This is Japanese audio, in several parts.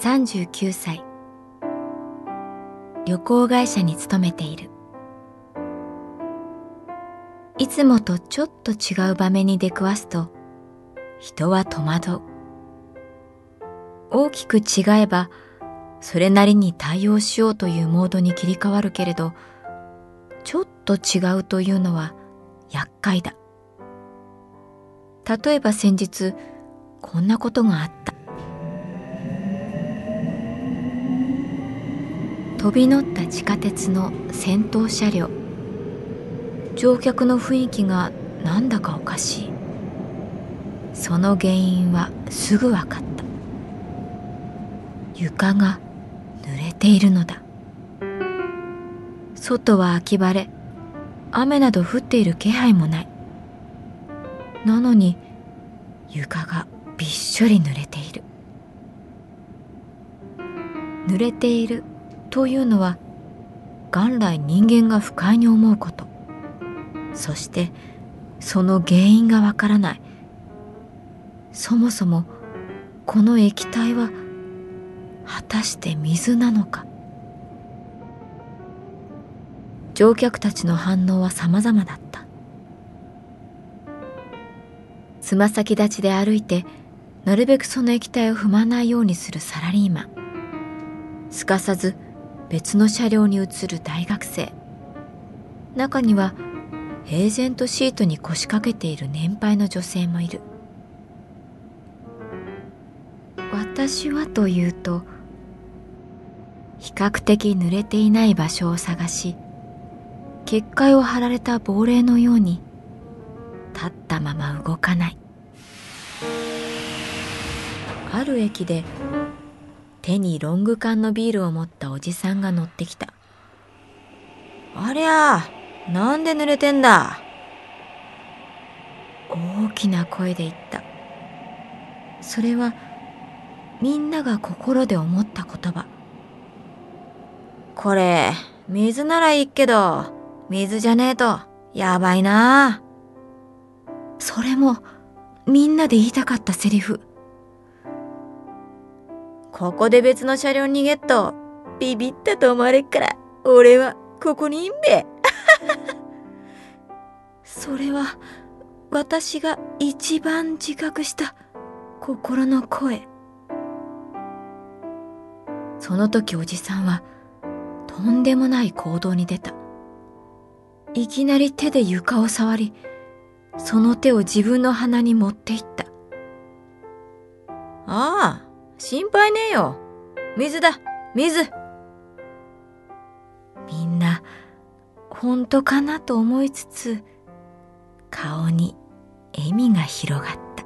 39歳。旅行会社に勤めている。いつもとちょっと違う場面に出くわすと人は戸惑う。大きく違えばそれなりに対応しようというモードに切り替わるけれどちょっと違うというのは厄介だ。例えば先日こんなことがあった。飛び乗った地下鉄の先頭車両。乗客の雰囲気がなんだかおかしい。その原因はすぐ分かった。床が濡れているのだ。外は秋晴れ。雨など降っている気配もない。なのに床がびっしょり濡れている。濡れているというのは元来人間が不快に思うこと。そしてその原因がわからない。そもそもこの液体は果たして水なのか。乗客たちの反応は様々だった。つま先立ちで歩いてなるべくその液体を踏まないようにするサラリーマン。すかさず別の車両に移る大学生。中には平然とシートに腰掛けている年配の女性もいる。私はというと比較的濡れていない場所を探し結界を張られた亡霊のように立ったまま動かない。ある駅で手にロング缶のビールを持ったおじさんが乗ってきた。ありゃあなんで濡れてんだ？大きな声で言った。それはみんなが心で思った言葉。これ水ならいいけど水じゃねえとやばいな。それもみんなで言いたかったセリフ。ここで別の車両逃げっと、ビビったと思われっから、俺はここにいんべ。それは、私が一番自覚した心の声。その時おじさんは、とんでもない行動に出た。いきなり手で床を触り、その手を自分の鼻に持っていった。ああ、心配ねえよ。水だ、水。本当かなと思いつつ、顔に笑みが広がった。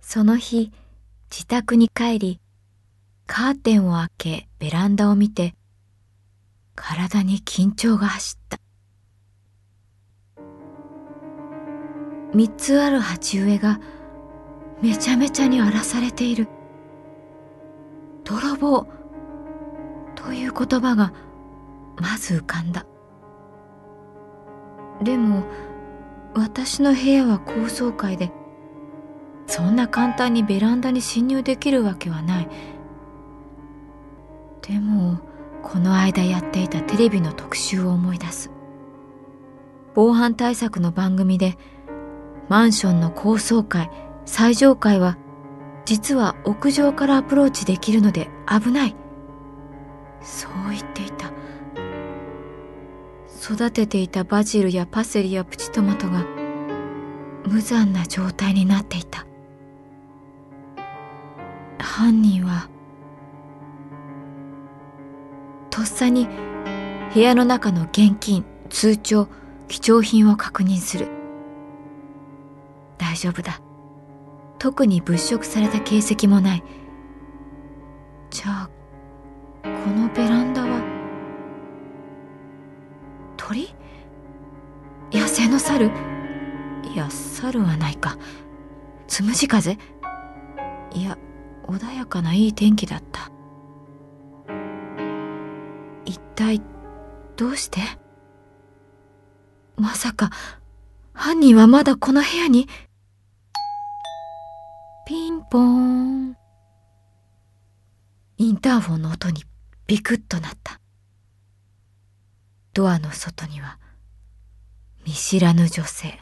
その日、自宅に帰り、カーテンを開けベランダを見て、体に緊張が走った。三つある鉢植えがめちゃめちゃに荒らされている。泥棒。という言葉がまず浮かんだ。でも私の部屋は高層階でそんな簡単にベランダに侵入できるわけはない。でもこの間やっていたテレビの特集を思い出す。防犯対策の番組でマンションの高層階最上階は実は屋上からアプローチできるので危ない。そう言っていた。育てていたバジルやパセリやプチトマトが無残な状態になっていた。犯人はとっさに部屋の中の現金通帳貴重品を確認する。大丈夫だ。特に物色された形跡もない。じゃあこのベランダは鳥？野生の猿？いや猿はないか。つむじ風？いや穏やかないい天気だった。一体どうして？まさか犯人はまだこの部屋に？ポーン。インターフォンの音にビクッとなった。ドアの外には見知らぬ女性。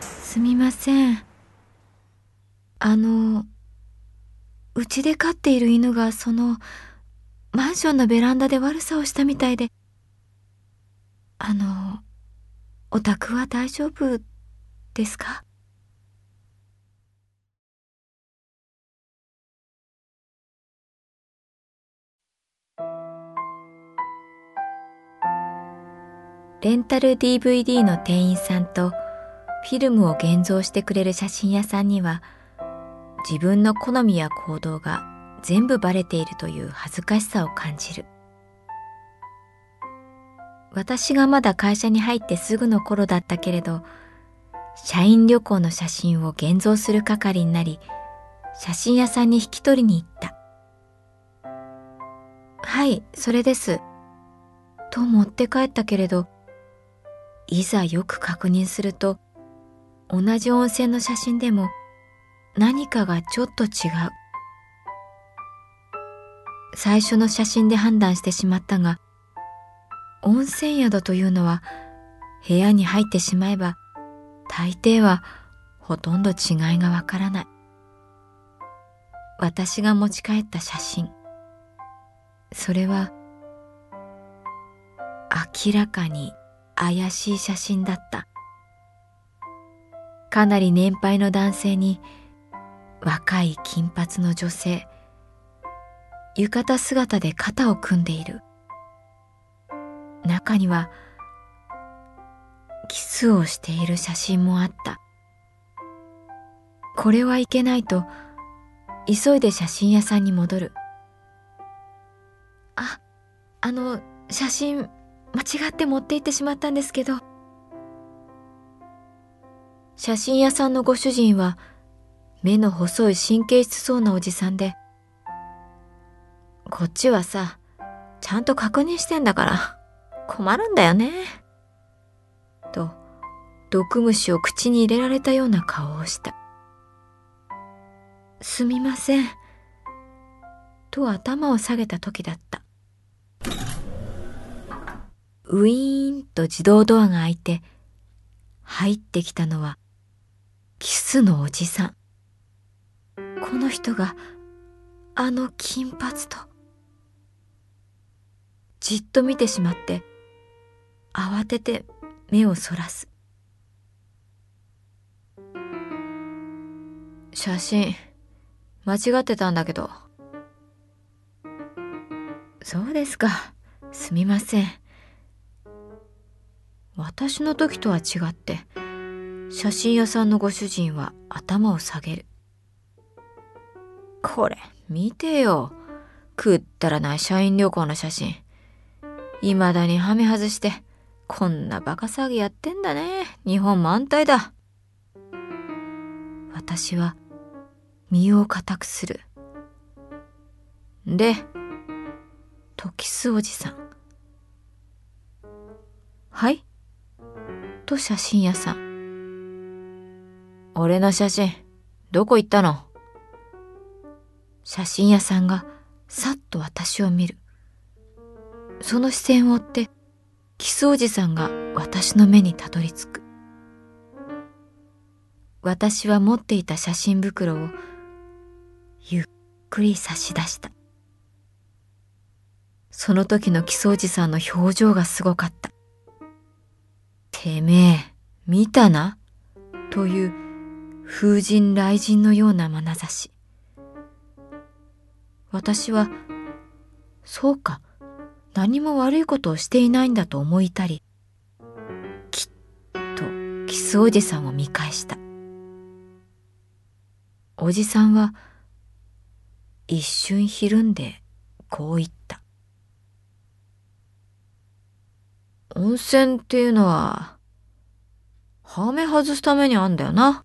すみません。あのうちで飼っている犬がそのマンションのベランダで悪さをしたみたいで。あのお宅は大丈夫ですか？レンタル DVD の店員さんとフィルムを現像してくれる写真屋さんには自分の好みや行動が全部バレているという恥ずかしさを感じる。私がまだ会社に入ってすぐの頃だったけれど社員旅行の写真を現像する係になり写真屋さんに引き取りに行ったはいそれですと持って帰ったけれどいざよく確認すると、同じ温泉の写真でも何かがちょっと違う。最初の写真で判断してしまったが、温泉宿というのは部屋に入ってしまえば大抵はほとんど違いがわからない。私が持ち帰った写真。それは明らかに怪しい写真だった。かなり年配の男性に若い金髪の女性、浴衣姿で肩を組んでいる。中にはキスをしている写真もあった。これはいけないと急いで写真屋さんに戻る。あ、あの、写真間違って持って行ってしまったんですけど。写真屋さんのご主人は、目の細い神経質そうなおじさんで、こっちはさ、ちゃんと確認してんだから、困るんだよね。と、毒虫を口に入れられたような顔をした。すみません。と頭を下げた時だった。ウィーンと自動ドアが開いて、入ってきたのは、キスのおじさん。この人が、あの金髪と。じっと見てしまって、慌てて目をそらす。写真、間違ってたんだけど。そうですか。すみません。私の時とは違って写真屋さんのご主人は頭を下げるこれ見てよくったらない社員旅行の写真未だにはめ外してこんなバカ騒ぎやってんだね。日本も安泰だ。私は身を固くする。で、時須おじさん。はい？と写真屋さん。俺の写真、どこ行ったの？写真屋さんがさっと私を見る。その視線を追って、キスおじさんが私の目にたどり着く。私は持っていた写真袋をゆっくり差し出した。その時のキスおじさんの表情がすごかった。てめえ、見たな？という風神雷神のような眼差し。私は、そうか、何も悪いことをしていないんだと思いたり、きっとキスおじさんを見返した。おじさんは一瞬ひるんでこう言った。温泉っていうのは、ハメ外すためにあんだよな。